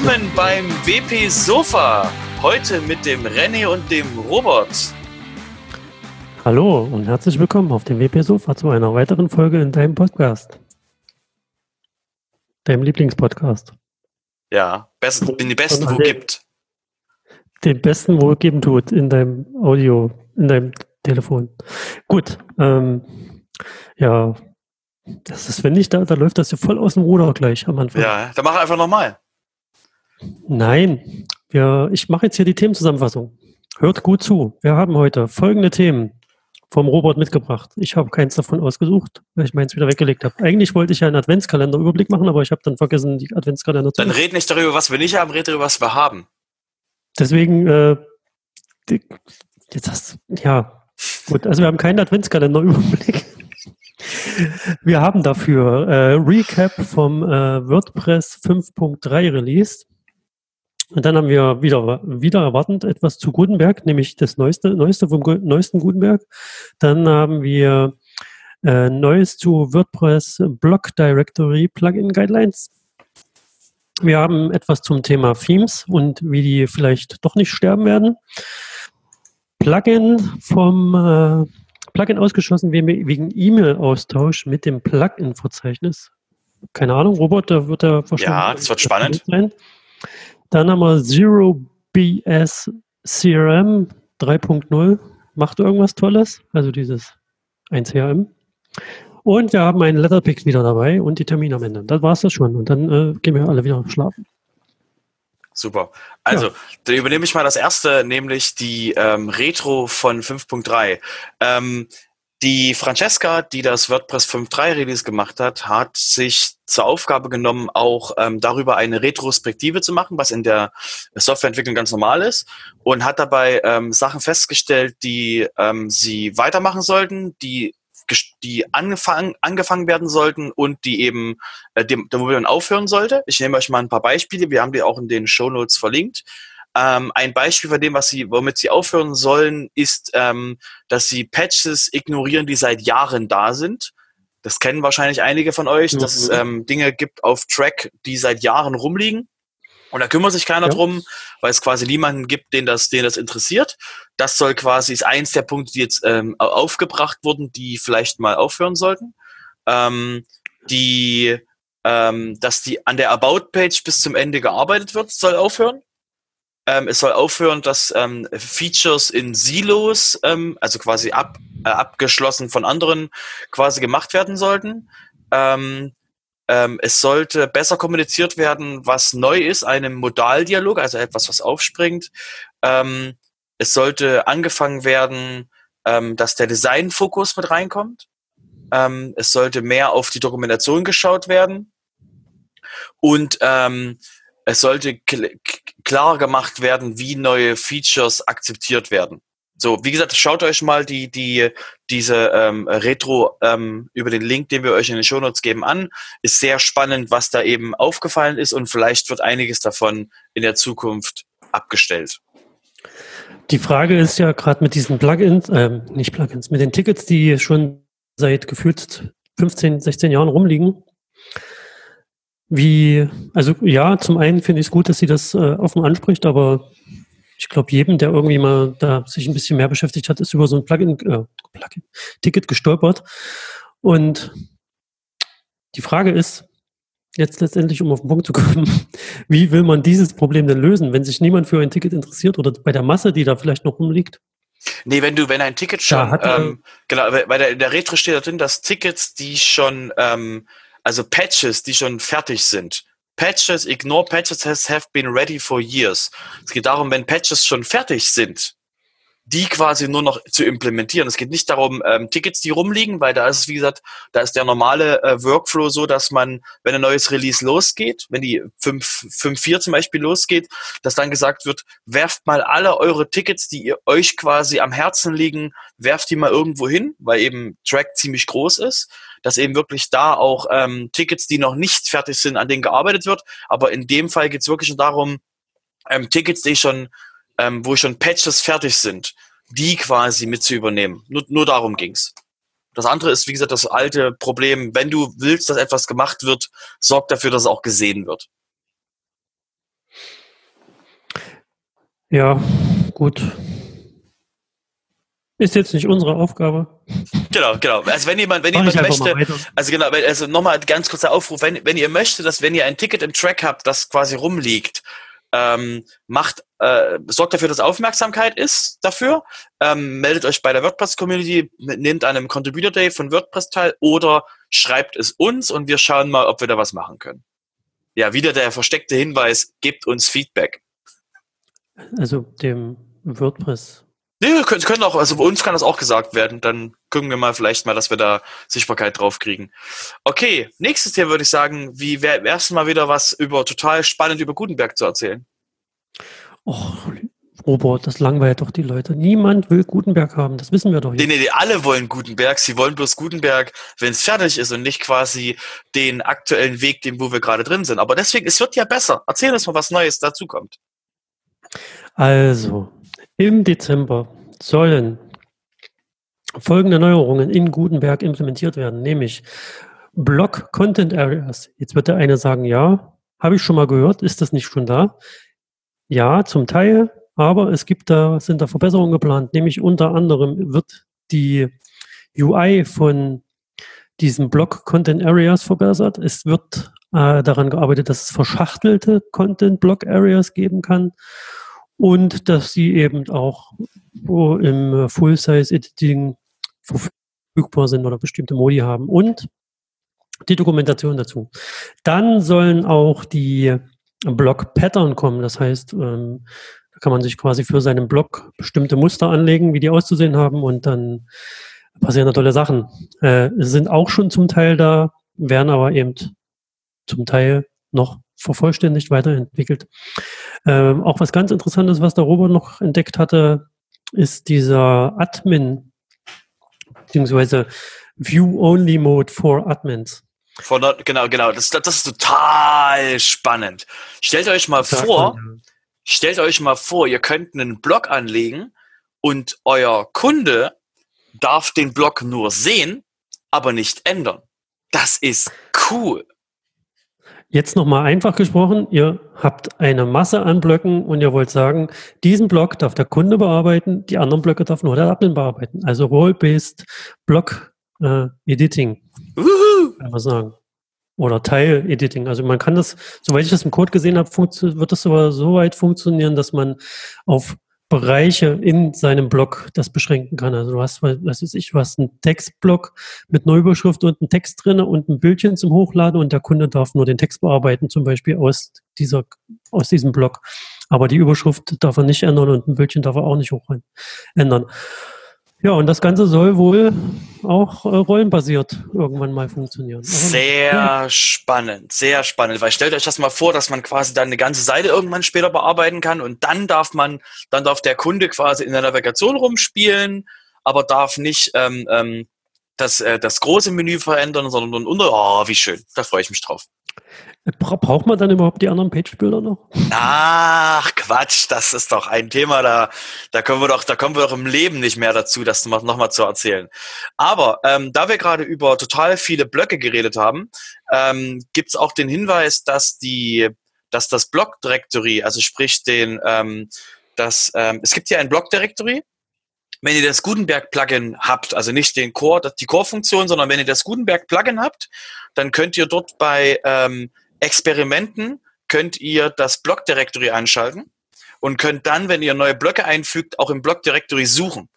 Willkommen beim WP Sofa. Heute mit dem René und dem Robert. Hallo und herzlich willkommen auf dem WP Sofa zu einer weiteren Folge in deinem Podcast. Deinem Lieblingspodcast. Ja, besten, den die besten, wo gibt. Den besten, wo geben tut, in deinem Audio, in deinem Telefon. Gut, ähm, ja, das ist, wenn nicht da, da läuft das ja voll aus dem Ruder gleich am Anfang. Ja, dann mach einfach nochmal. Nein, wir, ich mache jetzt hier die Themenzusammenfassung. Hört gut zu. Wir haben heute folgende Themen vom Robert mitgebracht. Ich habe keins davon ausgesucht, weil ich meins wieder weggelegt habe. Eigentlich wollte ich ja einen Adventskalender-Überblick machen, aber ich habe dann vergessen, die Adventskalender zu Dann red nicht darüber, was wir nicht haben, red darüber, was wir haben. Deswegen, äh, jetzt hast ja, gut, also wir haben keinen Adventskalender-Überblick. Wir haben dafür äh, Recap vom äh, WordPress 5.3 Release. Und dann haben wir wieder, wieder erwartend etwas zu Gutenberg, nämlich das Neueste, Neueste vom neuesten Gutenberg. Dann haben wir äh, Neues zu WordPress Block Directory Plugin Guidelines. Wir haben etwas zum Thema Themes und wie die vielleicht doch nicht sterben werden. Plugin vom äh, Plugin ausgeschlossen wegen E-Mail-Austausch mit dem Plugin-Verzeichnis. Keine Ahnung, Robert, da wird er wahrscheinlich. Ja, das wird spannend. Sein. Dann haben wir Zero BS CRM 3.0. Macht irgendwas Tolles. Also dieses 1 CRM. Und wir haben einen Letterpick wieder dabei und die Termine am Ende. Das war es das schon. Und dann äh, gehen wir alle wieder schlafen. Super. Also, ja. dann übernehme ich mal das erste, nämlich die ähm, Retro von 5.3. Ähm, die Francesca, die das WordPress 5.3 Release gemacht hat, hat sich zur Aufgabe genommen, auch ähm, darüber eine Retrospektive zu machen, was in der Softwareentwicklung ganz normal ist, und hat dabei ähm, Sachen festgestellt, die ähm, sie weitermachen sollten, die die angefangen, angefangen werden sollten und die eben, äh, dem, wo man aufhören sollte. Ich nehme euch mal ein paar Beispiele, wir haben die auch in den Show Notes verlinkt. Ähm, ein Beispiel von dem, was sie, womit sie aufhören sollen, ist, ähm, dass sie Patches ignorieren, die seit Jahren da sind. Das kennen wahrscheinlich einige von euch, mhm. dass es ähm, Dinge gibt auf Track, die seit Jahren rumliegen. Und da kümmert sich keiner ja. drum, weil es quasi niemanden gibt, den das, den das interessiert. Das soll quasi, ist eins der Punkte, die jetzt ähm, aufgebracht wurden, die vielleicht mal aufhören sollten. Ähm, die, ähm, dass die an der About-Page bis zum Ende gearbeitet wird, soll aufhören. Ähm, es soll aufhören, dass ähm, Features in Silos, ähm, also quasi ab, äh, abgeschlossen von anderen, quasi gemacht werden sollten. Ähm, ähm, es sollte besser kommuniziert werden, was neu ist, einem Modaldialog, also etwas, was aufspringt. Ähm, es sollte angefangen werden, dass der Designfokus mit reinkommt. Es sollte mehr auf die Dokumentation geschaut werden. Und es sollte klar gemacht werden, wie neue Features akzeptiert werden. So, wie gesagt, schaut euch mal die, die, diese ähm, Retro ähm, über den Link, den wir euch in den Shownotes geben, an. Ist sehr spannend, was da eben aufgefallen ist und vielleicht wird einiges davon in der Zukunft abgestellt. Die Frage ist ja gerade mit diesen Plugins, ähm, nicht Plugins, mit den Tickets, die schon seit gefühlt 15, 16 Jahren rumliegen, wie, also ja, zum einen finde ich es gut, dass sie das äh, offen anspricht, aber ich glaube, jedem, der irgendwie mal da sich ein bisschen mehr beschäftigt hat, ist über so ein Plugin, äh, Plugin Ticket gestolpert. Und die Frage ist, jetzt letztendlich, um auf den Punkt zu kommen, wie will man dieses Problem denn lösen, wenn sich niemand für ein Ticket interessiert oder bei der Masse, die da vielleicht noch rumliegt? Nee, wenn du, wenn ein Ticket schon, ähm, genau, weil der, in der Retro steht da drin, dass Tickets, die schon ähm, also Patches, die schon fertig sind. Patches, ignore patches has have been ready for years. Es geht darum, wenn Patches schon fertig sind, die quasi nur noch zu implementieren. Es geht nicht darum, ähm, Tickets, die rumliegen, weil da ist es, wie gesagt, da ist der normale äh, Workflow so, dass man, wenn ein neues Release losgeht, wenn die 5.4 zum Beispiel losgeht, dass dann gesagt wird, werft mal alle eure Tickets, die ihr euch quasi am Herzen liegen, werft die mal irgendwo hin, weil eben Track ziemlich groß ist dass eben wirklich da auch ähm, Tickets, die noch nicht fertig sind, an denen gearbeitet wird. Aber in dem Fall geht es wirklich darum, ähm, Tickets, die schon, ähm, wo schon Patches fertig sind, die quasi mit zu übernehmen. Nur, nur darum ging's. Das andere ist, wie gesagt, das alte Problem, wenn du willst, dass etwas gemacht wird, sorg dafür, dass es auch gesehen wird. Ja, gut. Ist jetzt nicht unsere Aufgabe. Genau, genau. Also wenn jemand, wenn jemand möchte, also genau, also nochmal ganz kurzer Aufruf, wenn, wenn ihr möchtet, dass wenn ihr ein Ticket im Track habt, das quasi rumliegt, ähm, macht, äh, sorgt dafür, dass Aufmerksamkeit ist dafür, ähm, meldet euch bei der WordPress-Community, nehmt an einem Contributor Day von WordPress teil oder schreibt es uns und wir schauen mal, ob wir da was machen können. Ja, wieder der versteckte Hinweis, gebt uns Feedback. Also dem WordPress Nee, wir können, können auch, also bei uns kann das auch gesagt werden. Dann gucken wir mal vielleicht mal, dass wir da Sichtbarkeit drauf kriegen. Okay, nächstes Thema würde ich sagen, wie wäre erst mal wieder was über total spannend über Gutenberg zu erzählen. Och, Robert, das langweilt doch die Leute. Niemand will Gutenberg haben, das wissen wir doch jetzt. Nee, nee, nee, alle wollen Gutenberg. Sie wollen bloß Gutenberg, wenn es fertig ist und nicht quasi den aktuellen Weg, den wo wir gerade drin sind. Aber deswegen, es wird ja besser. Erzähl uns mal, was Neues dazu kommt. Also, im Dezember sollen folgende Neuerungen in Gutenberg implementiert werden, nämlich Block Content Areas. Jetzt wird der eine sagen, ja, habe ich schon mal gehört, ist das nicht schon da? Ja, zum Teil, aber es gibt da, sind da Verbesserungen geplant, nämlich unter anderem wird die UI von diesen Block Content Areas verbessert. Es wird äh, daran gearbeitet, dass es verschachtelte Content Block Areas geben kann und dass sie eben auch im Full-Size-Editing verfügbar sind oder bestimmte Modi haben und die Dokumentation dazu. Dann sollen auch die Block-Pattern kommen. Das heißt, ähm, da kann man sich quasi für seinen Block bestimmte Muster anlegen, wie die auszusehen haben und dann passieren da tolle Sachen. Äh, sind auch schon zum Teil da, werden aber eben zum Teil noch vervollständigt, weiterentwickelt. Ähm, auch was ganz Interessantes, was der Robert noch entdeckt hatte, ist dieser Admin, beziehungsweise View-Only-Mode for Admins. Von, genau, genau. Das, das ist total spannend. Stellt euch mal Sag vor, man, ja. stellt euch mal vor, ihr könnt einen Blog anlegen und euer Kunde darf den Blog nur sehen, aber nicht ändern. Das ist cool. Jetzt nochmal einfach gesprochen, ihr habt eine Masse an Blöcken und ihr wollt sagen, diesen Block darf der Kunde bearbeiten, die anderen Blöcke darf nur der Admin bearbeiten. Also Role-Based Block äh, Editing, kann man sagen. Oder Teil-Editing. Also man kann das, soweit ich das im Code gesehen habe, wird das aber so weit funktionieren, dass man auf Bereiche in seinem Blog das beschränken kann. Also du hast, was weiß ich, du hast einen Textblock mit Neuüberschrift und einem Text drinne und ein Bildchen zum Hochladen und der Kunde darf nur den Text bearbeiten, zum Beispiel aus dieser, aus diesem Blog. Aber die Überschrift darf er nicht ändern und ein Bildchen darf er auch nicht hoch ändern. Ja, und das Ganze soll wohl auch äh, rollenbasiert irgendwann mal funktionieren. sehr ja. spannend, sehr spannend, weil stellt euch das mal vor, dass man quasi dann eine ganze Seite irgendwann später bearbeiten kann und dann darf man, dann darf der Kunde quasi in der Navigation rumspielen, aber darf nicht ähm, ähm, das, äh, das große Menü verändern, sondern unter, oh, wie schön, da freue ich mich drauf. Braucht man dann überhaupt die anderen Page-Bilder noch? Ach, Quatsch, das ist doch ein Thema, da, da können wir doch, da kommen wir doch im Leben nicht mehr dazu, das nochmal zu erzählen. Aber ähm, da wir gerade über total viele Blöcke geredet haben, ähm, gibt es auch den Hinweis, dass die, dass das Block-Directory, also sprich den, ähm, das, ähm, es gibt hier ein Block-Directory, wenn ihr das Gutenberg-Plugin habt, also nicht den Core, die Core-Funktion, sondern wenn ihr das Gutenberg-Plugin habt, dann könnt ihr dort bei ähm, Experimenten könnt ihr das Block-Directory einschalten und könnt dann, wenn ihr neue Blöcke einfügt, auch im Block-Directory suchen.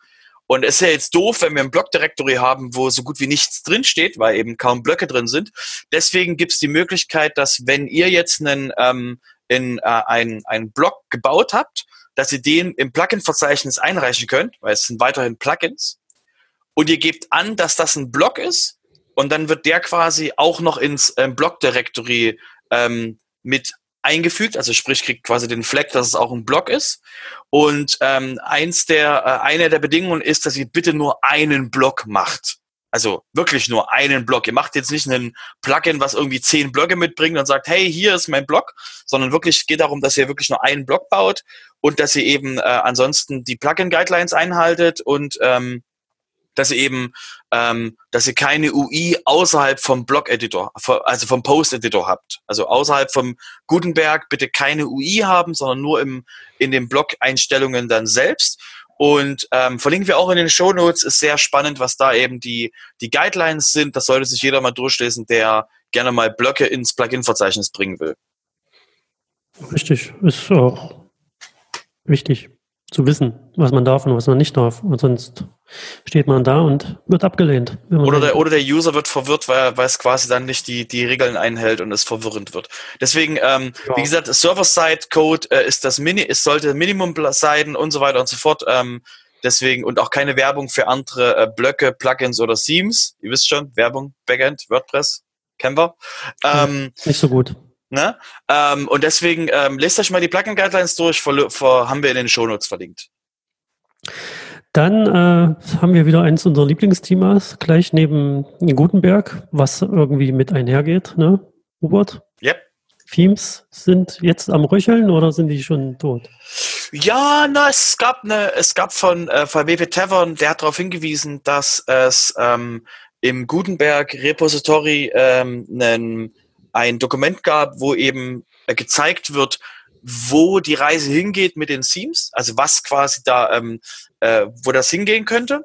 Und es ist ja jetzt doof, wenn wir ein Block-Directory haben, wo so gut wie nichts drin steht, weil eben kaum Blöcke drin sind. Deswegen gibt es die Möglichkeit, dass wenn ihr jetzt einen, ähm, in, äh, ein, einen Block gebaut habt, dass ihr den im Plugin-Verzeichnis einreichen könnt, weil es sind weiterhin Plugins. Und ihr gebt an, dass das ein Block ist und dann wird der quasi auch noch ins ähm, Block-Directory ähm, mit eingefügt, also sprich kriegt quasi den Fleck, dass es auch ein Block ist. Und ähm, eins der, äh, eine der Bedingungen ist, dass ihr bitte nur einen Block macht. Also wirklich nur einen Block. Ihr macht jetzt nicht einen Plugin, was irgendwie zehn Blöcke mitbringt und sagt, hey, hier ist mein Block, sondern wirklich geht darum, dass ihr wirklich nur einen Block baut und dass ihr eben äh, ansonsten die Plugin-Guidelines einhaltet und ähm, dass sie eben, ähm, dass ihr keine UI außerhalb vom Blog-Editor, also vom Post-Editor habt. Also außerhalb vom Gutenberg bitte keine UI haben, sondern nur im, in den Blog-Einstellungen dann selbst. Und ähm, verlinken wir auch in den Show Notes. Ist sehr spannend, was da eben die, die Guidelines sind. Das sollte sich jeder mal durchlesen, der gerne mal Blöcke ins Plugin-Verzeichnis bringen will. Richtig, ist auch wichtig zu wissen, was man darf und was man nicht darf. Und sonst steht man da und wird abgelehnt. Oder der, oder der User wird verwirrt, weil, weil es quasi dann nicht die, die Regeln einhält und es verwirrend wird. Deswegen, ähm, ja. wie gesagt, Server-Side-Code äh, ist das Mini, es sollte Minimum sein und so weiter und so fort. Ähm, deswegen und auch keine Werbung für andere äh, Blöcke, Plugins oder Themes. Ihr wisst schon, Werbung, Backend, WordPress, kennen wir. Ähm, nicht so gut. Ne? Ähm, und deswegen ähm, lest euch mal die Plugin-Guidelines durch, vor, vor, haben wir in den Shownotes verlinkt. Dann äh, haben wir wieder eins unserer Lieblingsthemas gleich neben Gutenberg, was irgendwie mit einhergeht, ne, Hubert? Yep. Themes sind jetzt am Röcheln oder sind die schon tot? Ja, na, es gab eine, es gab von, äh, von WP Tavern, der hat darauf hingewiesen, dass es ähm, im Gutenberg Repository ähm, einen ein Dokument gab, wo eben äh, gezeigt wird, wo die Reise hingeht mit den Themes, also was quasi da, ähm, äh, wo das hingehen könnte.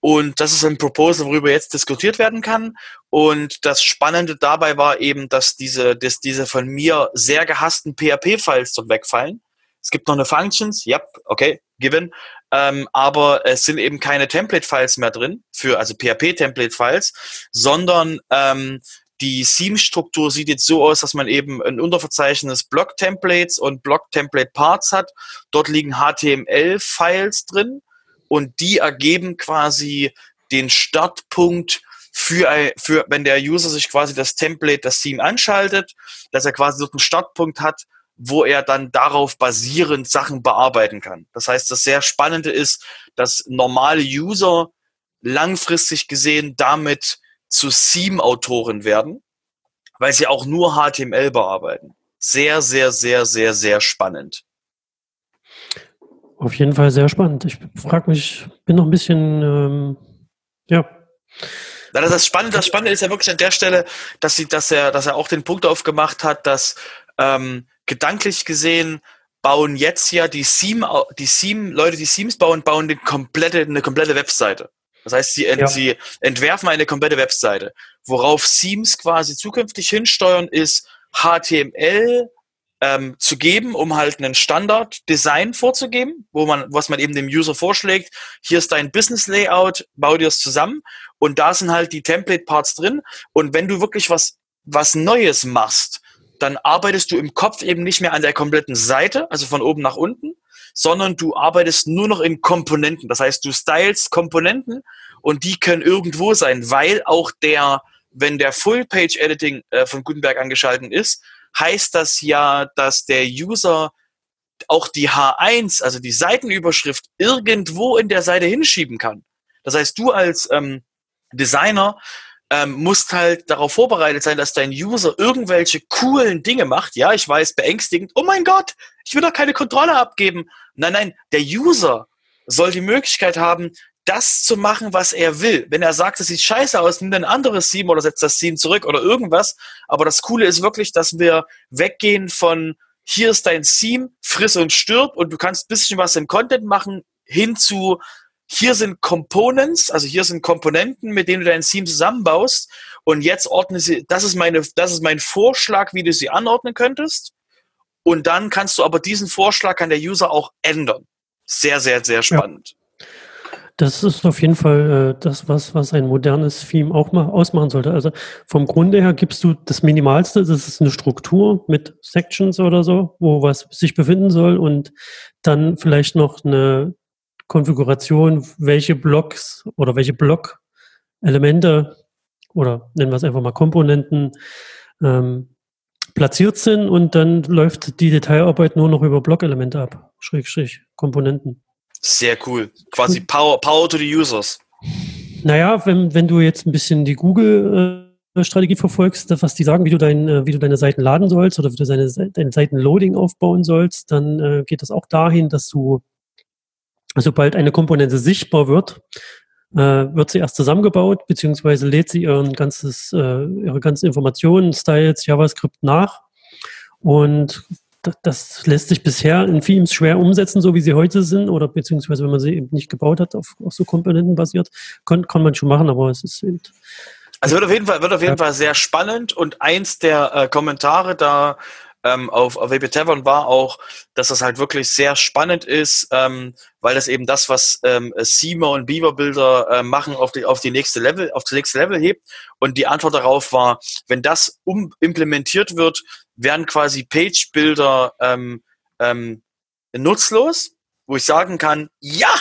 Und das ist ein Proposal, worüber jetzt diskutiert werden kann. Und das Spannende dabei war eben, dass diese, dass diese von mir sehr gehassten PHP-Files dort wegfallen. Es gibt noch eine Functions, ja, yep, okay, given. Ähm, aber es sind eben keine Template-Files mehr drin, für, also PHP-Template-Files, sondern ähm, die Theme-Struktur sieht jetzt so aus, dass man eben ein Unterverzeichnis Block-Templates und Block-Template-Parts hat. Dort liegen HTML-Files drin und die ergeben quasi den Startpunkt für, für, wenn der User sich quasi das Template, das Theme anschaltet, dass er quasi dort einen Startpunkt hat, wo er dann darauf basierend Sachen bearbeiten kann. Das heißt, das sehr Spannende ist, dass normale User langfristig gesehen damit zu Theme-Autoren werden, weil sie auch nur HTML bearbeiten. Sehr, sehr, sehr, sehr, sehr spannend. Auf jeden Fall sehr spannend. Ich frage mich, bin noch ein bisschen, ähm, ja. Na, das, ist spannend, das Spannende ist ja wirklich an der Stelle, dass, sie, dass, er, dass er auch den Punkt aufgemacht hat, dass ähm, gedanklich gesehen bauen jetzt ja die Theme, die Theme, Leute, die Themes bauen, bauen eine komplette, eine komplette Webseite. Das heißt, sie, ja. sie entwerfen eine komplette Webseite. Worauf Themes quasi zukünftig hinsteuern, ist HTML ähm, zu geben, um halt einen Standard-Design vorzugeben, wo man, was man eben dem User vorschlägt. Hier ist dein Business-Layout, bau dir es zusammen. Und da sind halt die Template-Parts drin. Und wenn du wirklich was, was Neues machst, dann arbeitest du im Kopf eben nicht mehr an der kompletten Seite, also von oben nach unten, sondern du arbeitest nur noch in Komponenten. Das heißt, du stylst Komponenten und die können irgendwo sein, weil auch der, wenn der Full-Page-Editing äh, von Gutenberg angeschaltet ist, heißt das ja, dass der User auch die H1, also die Seitenüberschrift, irgendwo in der Seite hinschieben kann. Das heißt, du als ähm, Designer ähm, musst halt darauf vorbereitet sein, dass dein User irgendwelche coolen Dinge macht. Ja, ich weiß, beängstigend. Oh mein Gott, ich will doch keine Kontrolle abgeben. Nein, nein, der User soll die Möglichkeit haben, das zu machen, was er will. Wenn er sagt, es sieht scheiße aus, nimm ein anderes Theme oder setzt das Theme zurück oder irgendwas. Aber das Coole ist wirklich, dass wir weggehen von hier ist dein Theme, friss und stirb und du kannst bisschen was im Content machen, hin zu hier sind Components, also hier sind Komponenten, mit denen du dein Theme zusammenbaust. Und jetzt ordne sie, das ist meine, das ist mein Vorschlag, wie du sie anordnen könntest. Und dann kannst du aber diesen Vorschlag an der User auch ändern. Sehr, sehr, sehr spannend. Ja. Das ist auf jeden Fall äh, das, was, was ein modernes Theme auch mal ausmachen sollte. Also vom Grunde her gibst du das Minimalste, das ist eine Struktur mit Sections oder so, wo was sich befinden soll und dann vielleicht noch eine Konfiguration, welche Blocks oder welche Block-Elemente oder nennen wir es einfach mal Komponenten ähm, platziert sind und dann läuft die Detailarbeit nur noch über Blockelemente ab, Schrägstrich Komponenten. Sehr cool. Quasi Power, Power to the Users. Naja, wenn, wenn du jetzt ein bisschen die Google äh, Strategie verfolgst, was die sagen, wie du, dein, äh, wie du deine Seiten laden sollst oder wie du deine, dein Seitenloading aufbauen sollst, dann äh, geht das auch dahin, dass du sobald eine Komponente sichtbar wird, äh, wird sie erst zusammengebaut, beziehungsweise lädt sie ihren ganzes, äh, ihre ganzen Informationen, Styles, JavaScript nach. Und das lässt sich bisher in Themes schwer umsetzen, so wie sie heute sind, oder beziehungsweise wenn man sie eben nicht gebaut hat, auf, auf so Komponenten basiert, kann, kann man schon machen, aber es ist eben. Also wird auf jeden Fall, wird auf jeden ja. Fall sehr spannend und eins der äh, Kommentare da ähm, auf, auf WP Tavern war auch, dass das halt wirklich sehr spannend ist, ähm, weil das eben das, was ähm, Seamer und Beaver Bilder äh, machen, auf die, auf die nächste Level, auf das nächste Level hebt. Und die Antwort darauf war, wenn das um implementiert wird, werden quasi Page-Bilder ähm, ähm, nutzlos, wo ich sagen kann, ja,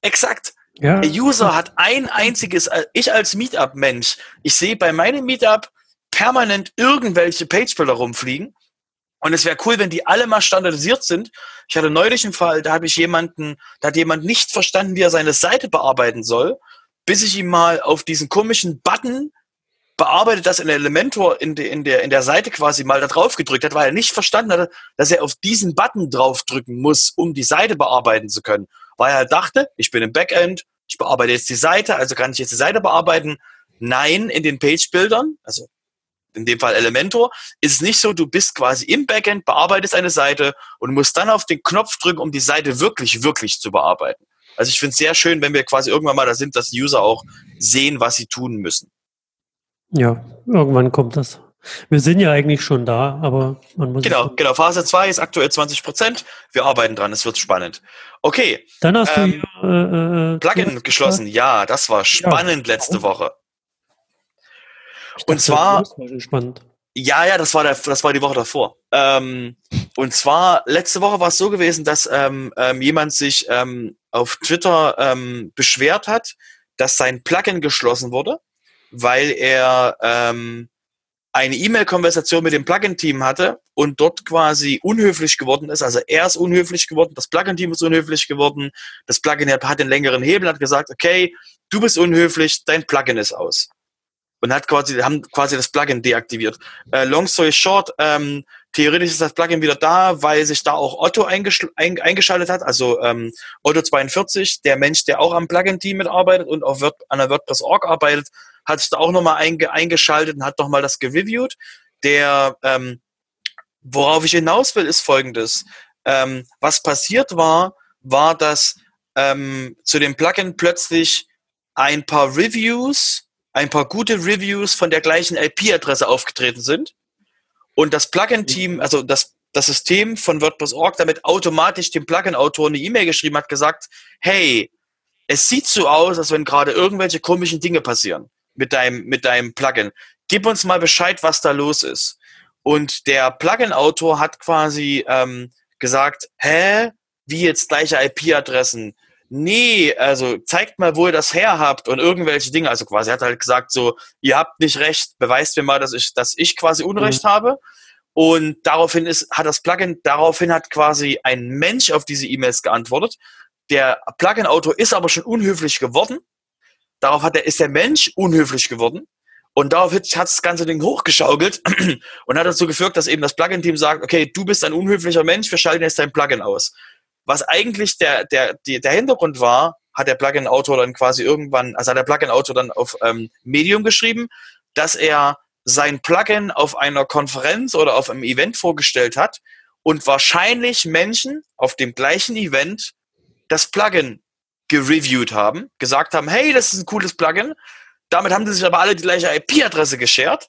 exakt. Ja. Der User hat ein einziges, äh, ich als Meetup-Mensch, ich sehe bei meinem Meetup permanent irgendwelche Page-Bilder rumfliegen und es wäre cool, wenn die alle mal standardisiert sind. Ich hatte neulich einen Fall, da habe ich jemanden, da hat jemand nicht verstanden, wie er seine Seite bearbeiten soll, bis ich ihm mal auf diesen komischen Button bearbeitet das in Elementor in, de, in, der, in der Seite quasi mal da drauf gedrückt hat, weil er nicht verstanden hat, dass er auf diesen Button draufdrücken muss, um die Seite bearbeiten zu können. Weil er dachte, ich bin im Backend, ich bearbeite jetzt die Seite, also kann ich jetzt die Seite bearbeiten. Nein, in den Page-Bildern, also in dem Fall Elementor, ist es nicht so, du bist quasi im Backend, bearbeitest eine Seite und musst dann auf den Knopf drücken, um die Seite wirklich, wirklich zu bearbeiten. Also ich finde es sehr schön, wenn wir quasi irgendwann mal da sind, dass die User auch sehen, was sie tun müssen. Ja, irgendwann kommt das. Wir sind ja eigentlich schon da, aber man muss. Genau, genau. Phase 2 ist aktuell 20 Prozent. Wir arbeiten dran, es wird spannend. Okay. Dann hast ähm, du äh, äh, Plugin geschlossen. Ja, das war spannend ja. letzte Woche. Und zwar. Spannend. Ja, ja, das war, der, das war die Woche davor. Ähm, und zwar, letzte Woche war es so gewesen, dass ähm, ähm, jemand sich ähm, auf Twitter ähm, beschwert hat, dass sein Plugin geschlossen wurde weil er ähm, eine E-Mail-Konversation mit dem Plugin-Team hatte und dort quasi unhöflich geworden ist. Also er ist unhöflich geworden, das Plugin-Team ist unhöflich geworden, das Plugin hat den längeren Hebel, hat gesagt, okay, du bist unhöflich, dein Plugin ist aus. Und hat quasi, haben quasi das Plugin deaktiviert. Äh, long story short, ähm, theoretisch ist das Plugin wieder da, weil sich da auch Otto eingeschaltet hat, also ähm, Otto 42, der Mensch, der auch am Plugin-Team mitarbeitet und auf Word, an der WordPress.org arbeitet, hat sich da auch nochmal einge eingeschaltet und hat nochmal das gereviewt. Der, ähm, worauf ich hinaus will, ist folgendes. Ähm, was passiert war, war, dass ähm, zu dem Plugin plötzlich ein paar Reviews, ein paar gute Reviews von der gleichen IP-Adresse aufgetreten sind. Und das Plugin-Team, also das, das System von WordPress.org damit automatisch dem Plugin-Autor eine E-Mail geschrieben hat, gesagt, hey, es sieht so aus, als wenn gerade irgendwelche komischen Dinge passieren mit deinem, mit deinem Plugin. Gib uns mal Bescheid, was da los ist. Und der Plugin-Autor hat quasi ähm, gesagt, hä, wie jetzt gleiche IP-Adressen? Nee, also zeigt mal, wo ihr das her habt und irgendwelche Dinge. Also quasi hat halt gesagt so, ihr habt nicht recht, beweist mir mal, dass ich, dass ich quasi Unrecht mhm. habe. Und daraufhin ist, hat das Plugin, daraufhin hat quasi ein Mensch auf diese E-Mails geantwortet. Der Plugin-Autor ist aber schon unhöflich geworden Darauf hat der, ist der Mensch unhöflich geworden. Und darauf hat das ganze Ding hochgeschaukelt und hat dazu geführt, dass eben das Plugin-Team sagt, okay, du bist ein unhöflicher Mensch, wir schalten jetzt dein Plugin aus. Was eigentlich der, der, der Hintergrund war, hat der Plugin-Autor dann quasi irgendwann, also hat der Plugin-Autor dann auf ähm, Medium geschrieben, dass er sein Plugin auf einer Konferenz oder auf einem Event vorgestellt hat und wahrscheinlich Menschen auf dem gleichen Event das Plugin gereviewt haben, gesagt haben, hey, das ist ein cooles Plugin. Damit haben sie sich aber alle die gleiche IP-Adresse geshared.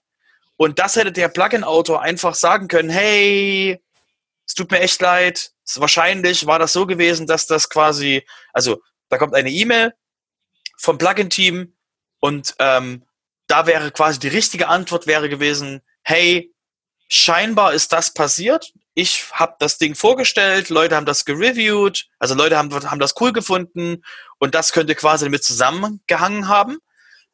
Und das hätte der Plugin-Autor einfach sagen können, hey, es tut mir echt leid. Wahrscheinlich war das so gewesen, dass das quasi, also da kommt eine E-Mail vom Plugin-Team und ähm, da wäre quasi die richtige Antwort wäre gewesen, hey, scheinbar ist das passiert. Ich habe das Ding vorgestellt, Leute haben das gereviewt, also Leute haben, haben das cool gefunden und das könnte quasi damit zusammengehangen haben,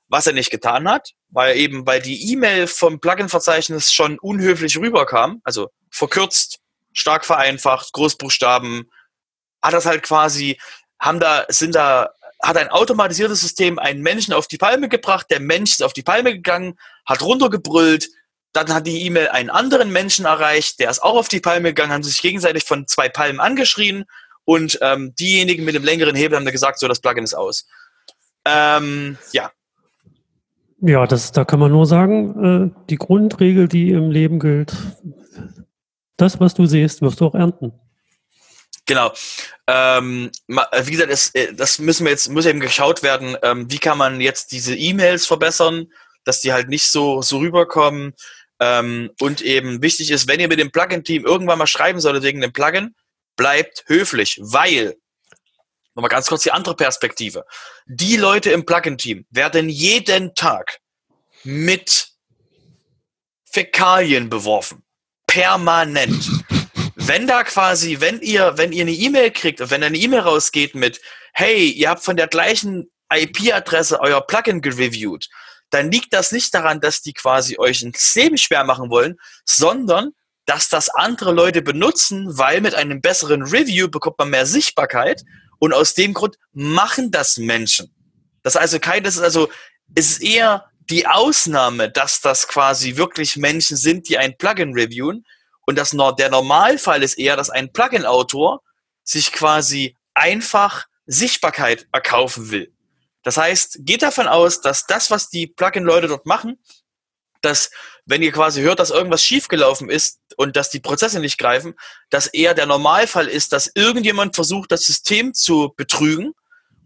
was er nicht getan hat, weil eben, weil die E-Mail vom Plugin-Verzeichnis schon unhöflich rüberkam, also verkürzt, stark vereinfacht, Großbuchstaben, hat das halt quasi, haben da, sind da, hat ein automatisiertes System einen Menschen auf die Palme gebracht, der Mensch ist auf die Palme gegangen, hat runtergebrüllt, dann hat die E-Mail einen anderen Menschen erreicht, der ist auch auf die Palme gegangen, haben sich gegenseitig von zwei Palmen angeschrien und ähm, diejenigen mit dem längeren Hebel haben dann gesagt, so, das Plugin ist aus. Ähm, ja. Ja, das, da kann man nur sagen, äh, die Grundregel, die im Leben gilt, das, was du siehst, wirst du auch ernten. Genau. Ähm, wie gesagt, das, äh, das müssen wir jetzt, muss eben geschaut werden, ähm, wie kann man jetzt diese E-Mails verbessern, dass die halt nicht so, so rüberkommen. Ähm, und eben wichtig ist, wenn ihr mit dem Plugin-Team irgendwann mal schreiben solltet wegen dem Plugin, bleibt höflich, weil, nochmal ganz kurz die andere Perspektive, die Leute im Plugin-Team werden jeden Tag mit Fäkalien beworfen. Permanent. Wenn da quasi, wenn ihr, wenn ihr eine E-Mail kriegt und wenn eine E-Mail rausgeht mit, hey, ihr habt von der gleichen IP-Adresse euer Plugin gereviewt, dann liegt das nicht daran, dass die quasi euch ein Leben schwer machen wollen, sondern dass das andere Leute benutzen, weil mit einem besseren Review bekommt man mehr Sichtbarkeit und aus dem Grund machen das Menschen. Das ist also kein, das ist also, ist eher die Ausnahme, dass das quasi wirklich Menschen sind, die ein Plugin reviewen und das, der Normalfall ist eher, dass ein Plugin-Autor sich quasi einfach Sichtbarkeit erkaufen will. Das heißt, geht davon aus, dass das, was die Plugin-Leute dort machen, dass wenn ihr quasi hört, dass irgendwas schiefgelaufen ist und dass die Prozesse nicht greifen, dass eher der Normalfall ist, dass irgendjemand versucht, das System zu betrügen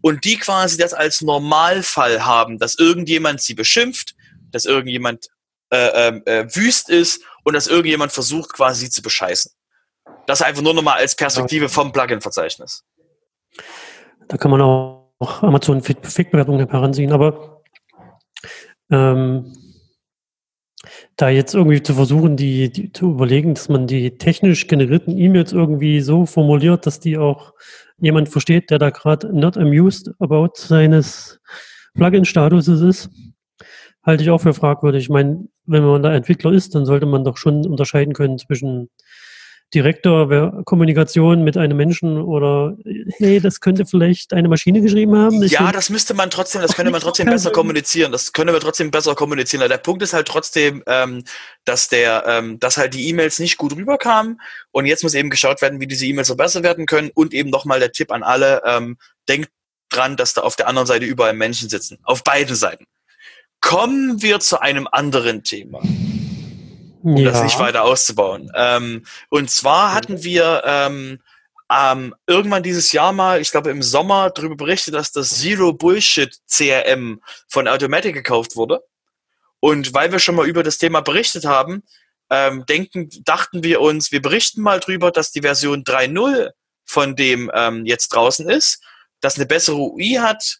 und die quasi das als Normalfall haben, dass irgendjemand sie beschimpft, dass irgendjemand äh, ähm, äh, wüst ist und dass irgendjemand versucht, quasi sie zu bescheißen. Das einfach nur nochmal als Perspektive vom Plugin-Verzeichnis. Da kann man auch Amazon Fake-Bewertungen heranziehen, aber ähm, da jetzt irgendwie zu versuchen, die, die, zu überlegen, dass man die technisch generierten E-Mails irgendwie so formuliert, dass die auch jemand versteht, der da gerade not amused about seines Plugin-Statuses ist, halte ich auch für fragwürdig. Ich meine, wenn man da Entwickler ist, dann sollte man doch schon unterscheiden können zwischen Direktor Kommunikation mit einem Menschen oder hey, das könnte vielleicht eine Maschine geschrieben haben? Ich ja, das müsste man trotzdem, das könnte man trotzdem besser kommunizieren. Das könnte man trotzdem besser kommunizieren. Der Punkt ist halt trotzdem, ähm, dass der, ähm, dass halt die E-Mails nicht gut rüberkamen und jetzt muss eben geschaut werden, wie diese E-Mails verbessert werden können und eben nochmal der Tipp an alle, ähm, denkt dran, dass da auf der anderen Seite überall Menschen sitzen. Auf beiden Seiten. Kommen wir zu einem anderen Thema um ja. das nicht weiter auszubauen. Ähm, und zwar hatten wir ähm, ähm, irgendwann dieses Jahr mal, ich glaube im Sommer, darüber berichtet, dass das Zero Bullshit CRM von Automatic gekauft wurde. Und weil wir schon mal über das Thema berichtet haben, ähm, denken, dachten wir uns, wir berichten mal drüber, dass die Version 3.0 von dem ähm, jetzt draußen ist, dass eine bessere UI hat,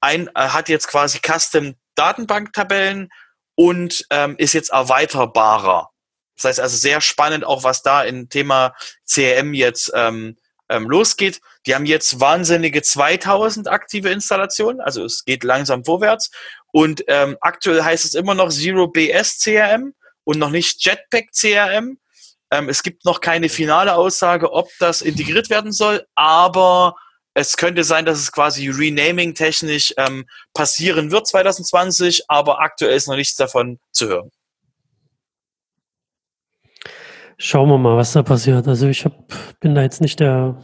ein, äh, hat jetzt quasi Custom Datenbanktabellen und ähm, ist jetzt erweiterbarer. Das heißt also sehr spannend auch, was da im Thema CRM jetzt ähm, ähm, losgeht. Die haben jetzt wahnsinnige 2000 aktive Installationen, also es geht langsam vorwärts. Und ähm, aktuell heißt es immer noch Zero BS CRM und noch nicht Jetpack CRM. Ähm, es gibt noch keine finale Aussage, ob das integriert werden soll, aber es könnte sein, dass es quasi renaming-technisch ähm, passieren wird 2020, aber aktuell ist noch nichts davon zu hören. Schauen wir mal, was da passiert. Also ich hab, bin da jetzt nicht der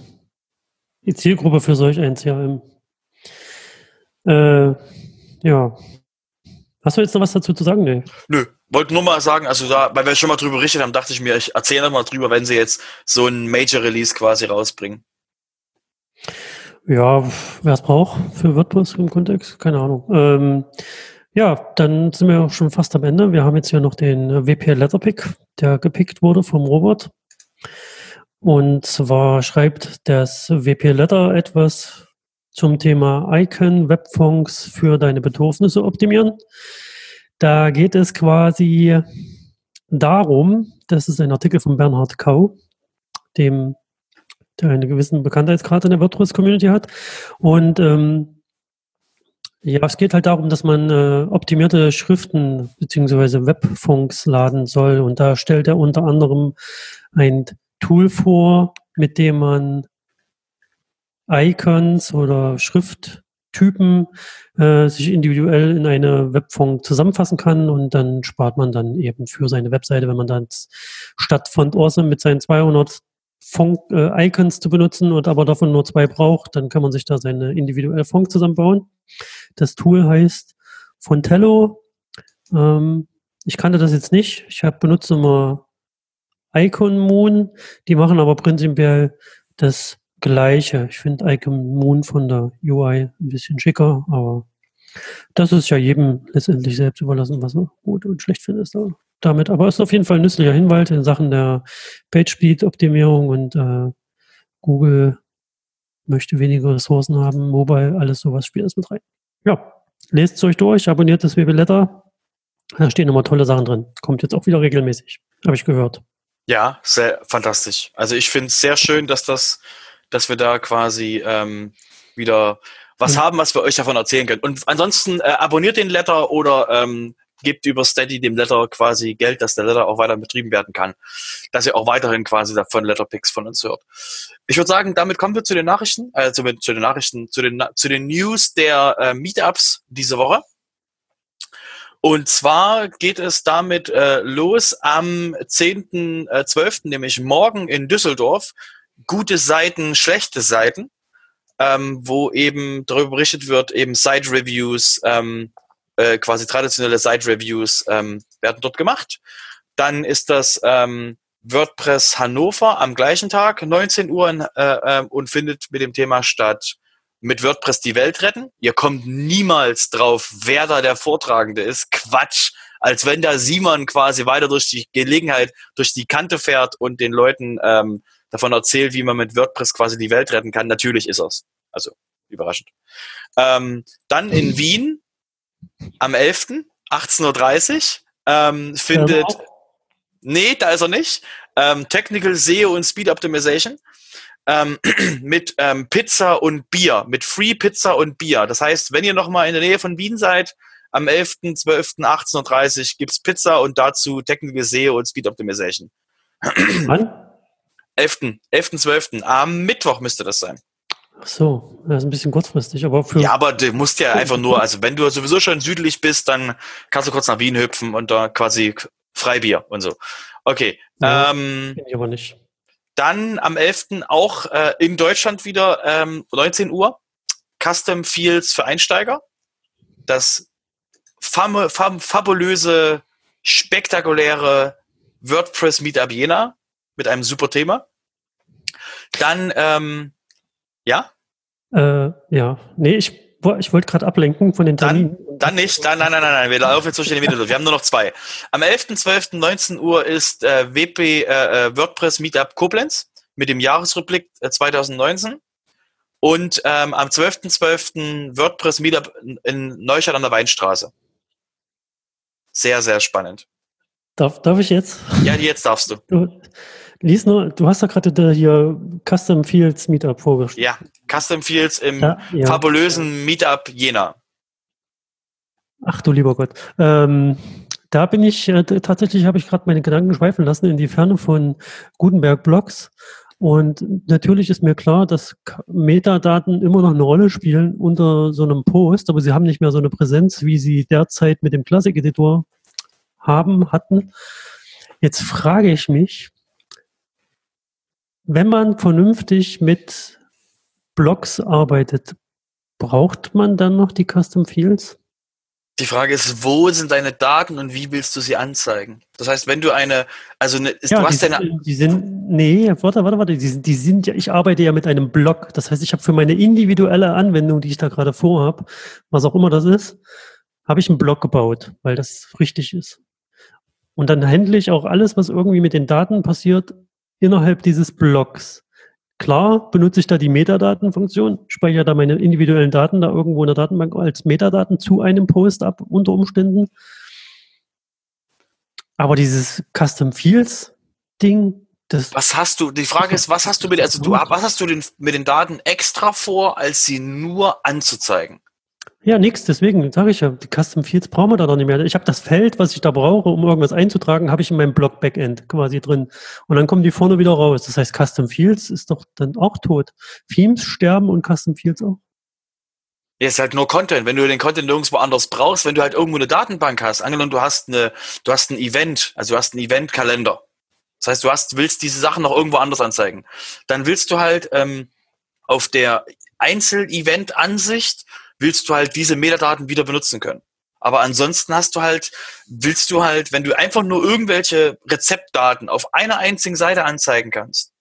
die Zielgruppe für solch ein CRM. Äh, ja. Hast du jetzt noch was dazu zu sagen? Nee. Nö, wollte nur mal sagen, also da, weil wir schon mal drüber berichtet haben, dachte ich mir, ich erzähle mal drüber, wenn sie jetzt so ein Major Release quasi rausbringen. Ja, wer es braucht für WordPress im Kontext, keine Ahnung. Ähm, ja, dann sind wir auch schon fast am Ende. Wir haben jetzt hier noch den WPL Letterpick, der gepickt wurde vom Robot. Und zwar schreibt das WPL Letter etwas zum Thema Icon Webfonds für deine Bedürfnisse optimieren. Da geht es quasi darum, das ist ein Artikel von Bernhard Kau, dem der einen gewissen Bekanntheitsgrad in der WordPress-Community hat. Und ähm, ja, es geht halt darum, dass man äh, optimierte Schriften beziehungsweise Webfunks laden soll. Und da stellt er unter anderem ein Tool vor, mit dem man Icons oder Schrifttypen äh, sich individuell in eine Webfunk zusammenfassen kann und dann spart man dann eben für seine Webseite, wenn man dann statt Font Awesome mit seinen 200 Font-Icons äh, zu benutzen und aber davon nur zwei braucht, dann kann man sich da seine individuelle Font zusammenbauen. Das Tool heißt Fontello. Ähm, ich kannte das jetzt nicht. Ich habe benutzt immer Icon Moon. Die machen aber prinzipiell das Gleiche. Ich finde Icon Moon von der UI ein bisschen schicker, aber das ist ja jedem letztendlich selbst überlassen, was er gut und schlecht findet damit. Aber es ist auf jeden Fall ein nützlicher Hinweis in Sachen der Page-Speed-Optimierung und äh, Google möchte weniger Ressourcen haben, Mobile, alles sowas spielt es mit rein. Ja, lest es euch durch, abonniert das Webeletter. Da stehen immer tolle Sachen drin. Kommt jetzt auch wieder regelmäßig, habe ich gehört. Ja, sehr fantastisch. Also ich finde es sehr schön, dass das, dass wir da quasi ähm, wieder was mhm. haben, was wir euch davon erzählen können. Und ansonsten äh, abonniert den Letter oder ähm, gebt über Steady dem Letter quasi Geld, dass der Letter auch weiter betrieben werden kann, dass ihr auch weiterhin quasi davon Letterpicks von uns hört. Ich würde sagen, damit kommen wir zu den Nachrichten, also zu den Nachrichten, zu den, zu den News der äh, Meetups diese Woche. Und zwar geht es damit äh, los am 10.12., äh, nämlich morgen in Düsseldorf. Gute Seiten, schlechte Seiten, ähm, wo eben darüber berichtet wird, eben Site-Reviews, ähm, äh, quasi traditionelle Site-Reviews ähm, werden dort gemacht. Dann ist das ähm, WordPress Hannover am gleichen Tag, 19 Uhr, in, äh, äh, und findet mit dem Thema statt mit WordPress die Welt retten. Ihr kommt niemals drauf, wer da der Vortragende ist. Quatsch. Als wenn da Simon quasi weiter durch die Gelegenheit, durch die Kante fährt und den Leuten ähm, davon erzählt, wie man mit WordPress quasi die Welt retten kann. Natürlich ist er's. Also überraschend. Ähm, dann in Wien am 11. 18.30 Uhr ähm, findet. Nee, da ist er nicht. Ähm, Technical SEO und Speed Optimization ähm, mit ähm, Pizza und Bier, mit Free Pizza und Bier. Das heißt, wenn ihr nochmal in der Nähe von Wien seid, am 11., 12., 18.30 Uhr gibt's Pizza und dazu Technical SEO und Speed Optimization. Wann? 11., 11., 12. Am Mittwoch müsste das sein. Ach so, das ist ein bisschen kurzfristig, aber für. Ja, aber du musst ja einfach nur, also wenn du sowieso schon südlich bist, dann kannst du kurz nach Wien hüpfen und da quasi Freibier und so. Okay. Ja, ähm, ich aber nicht. Dann am 11. auch äh, in Deutschland wieder ähm, 19 Uhr Custom Fields für Einsteiger. Das fam fam fabulöse, spektakuläre WordPress Meetup Jena mit einem super Thema. Dann ähm, ja? Äh, ja, nee, ich, ich wollte gerade ablenken von den Terminen. Dann, dann nicht, dann, nein, nein, nein, nein, wir laufen jetzt durch den Video. Wir haben nur noch zwei. Am 11.12. 19 Uhr ist äh, WP äh, äh, WordPress Meetup Koblenz mit dem Jahresrückblick äh, 2019. Und ähm, am 12.12. .12. WordPress Meetup in Neustadt an der Weinstraße. Sehr, sehr spannend. Darf, darf ich jetzt? Ja, jetzt darfst du. du Lies nur, du hast ja gerade hier Custom Fields Meetup vorgestellt. Ja, Custom Fields im ja, ja. fabulösen Meetup Jena. Ach du lieber Gott. Ähm, da bin ich, äh, tatsächlich habe ich gerade meine Gedanken schweifen lassen in die Ferne von Gutenberg Blogs. Und natürlich ist mir klar, dass Metadaten immer noch eine Rolle spielen unter so einem Post, aber sie haben nicht mehr so eine Präsenz, wie sie derzeit mit dem Classic Editor haben, hatten. Jetzt frage ich mich, wenn man vernünftig mit Blocks arbeitet, braucht man dann noch die Custom Fields? Die Frage ist, wo sind deine Daten und wie willst du sie anzeigen? Das heißt, wenn du eine, also eine, ja, du hast die, deine. Die sind, nee, warte, warte, warte, die sind, die sind ja, ich arbeite ja mit einem Block. Das heißt, ich habe für meine individuelle Anwendung, die ich da gerade vorhabe, was auch immer das ist, habe ich einen Block gebaut, weil das richtig ist. Und dann handle ich auch alles, was irgendwie mit den Daten passiert, innerhalb dieses Blocks. Klar benutze ich da die Metadatenfunktion, speichere da meine individuellen Daten da irgendwo in der Datenbank als Metadaten zu einem Post ab, unter Umständen. Aber dieses Custom Fields Ding, das. Was hast du, die Frage ist, was hast du mit, also du, was hast du denn mit den Daten extra vor, als sie nur anzuzeigen? Ja, nix. Deswegen sage ich ja, die Custom Fields brauchen wir da noch nicht mehr. Ich habe das Feld, was ich da brauche, um irgendwas einzutragen, habe ich in meinem Blog Backend quasi drin. Und dann kommen die vorne wieder raus. Das heißt, Custom Fields ist doch dann auch tot. Themes sterben und Custom Fields auch. Ja, ist halt nur Content. Wenn du den Content nirgendwo anders brauchst, wenn du halt irgendwo eine Datenbank hast, angenommen, du hast eine, du hast ein Event, also du hast einen Eventkalender. Das heißt, du hast, willst diese Sachen noch irgendwo anders anzeigen. Dann willst du halt ähm, auf der Einzel-Event-Ansicht willst du halt diese Metadaten wieder benutzen können. Aber ansonsten hast du halt, willst du halt, wenn du einfach nur irgendwelche Rezeptdaten auf einer einzigen Seite anzeigen kannst,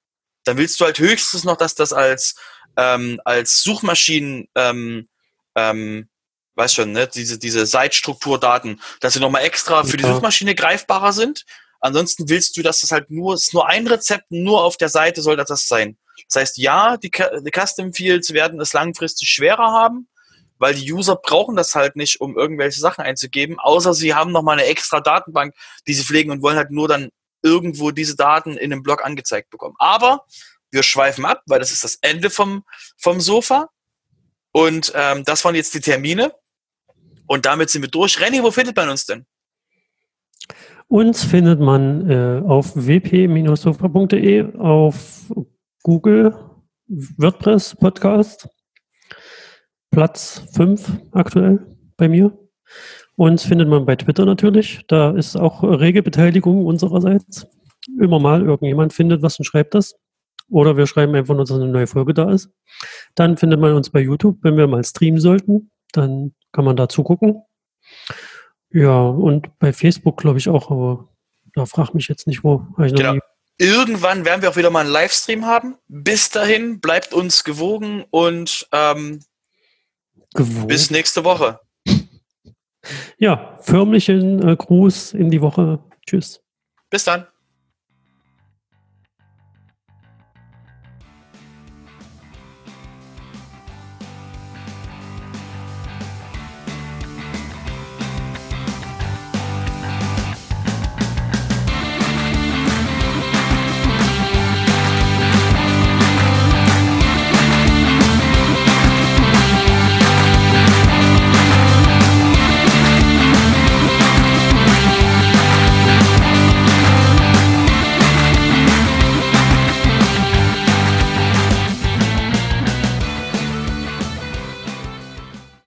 dann willst du halt höchstens noch, dass das als, ähm, als Suchmaschinen, ähm, ähm, weißt schon, ne, diese, diese Seitstrukturdaten, dass sie nochmal extra für die Suchmaschine greifbarer sind. Ansonsten willst du, dass das halt nur, es ist nur ein Rezept, nur auf der Seite soll das sein. Das heißt, ja, die, die Custom Fields werden es langfristig schwerer haben, weil die User brauchen das halt nicht, um irgendwelche Sachen einzugeben, außer sie haben nochmal eine extra Datenbank, die sie pflegen und wollen halt nur dann irgendwo diese Daten in einem Blog angezeigt bekommen. Aber wir schweifen ab, weil das ist das Ende vom, vom Sofa. Und ähm, das waren jetzt die Termine. Und damit sind wir durch. Renny, wo findet man uns denn? Uns findet man äh, auf wp-sofa.de, auf Google, WordPress Podcast, Platz 5 aktuell bei mir. Uns findet man bei Twitter natürlich. Da ist auch rege Beteiligung unsererseits. Immer mal irgendjemand findet was und schreibt das. Oder wir schreiben einfach nur, dass eine neue Folge da ist. Dann findet man uns bei YouTube, wenn wir mal streamen sollten. Dann kann man da zugucken. Ja, und bei Facebook glaube ich auch, aber da frag mich jetzt nicht, wo. Genau. Irgendwann werden wir auch wieder mal einen Livestream haben. Bis dahin bleibt uns gewogen und ähm, Gewohnt. Bis nächste Woche. Ja, förmlichen äh, Gruß in die Woche. Tschüss. Bis dann.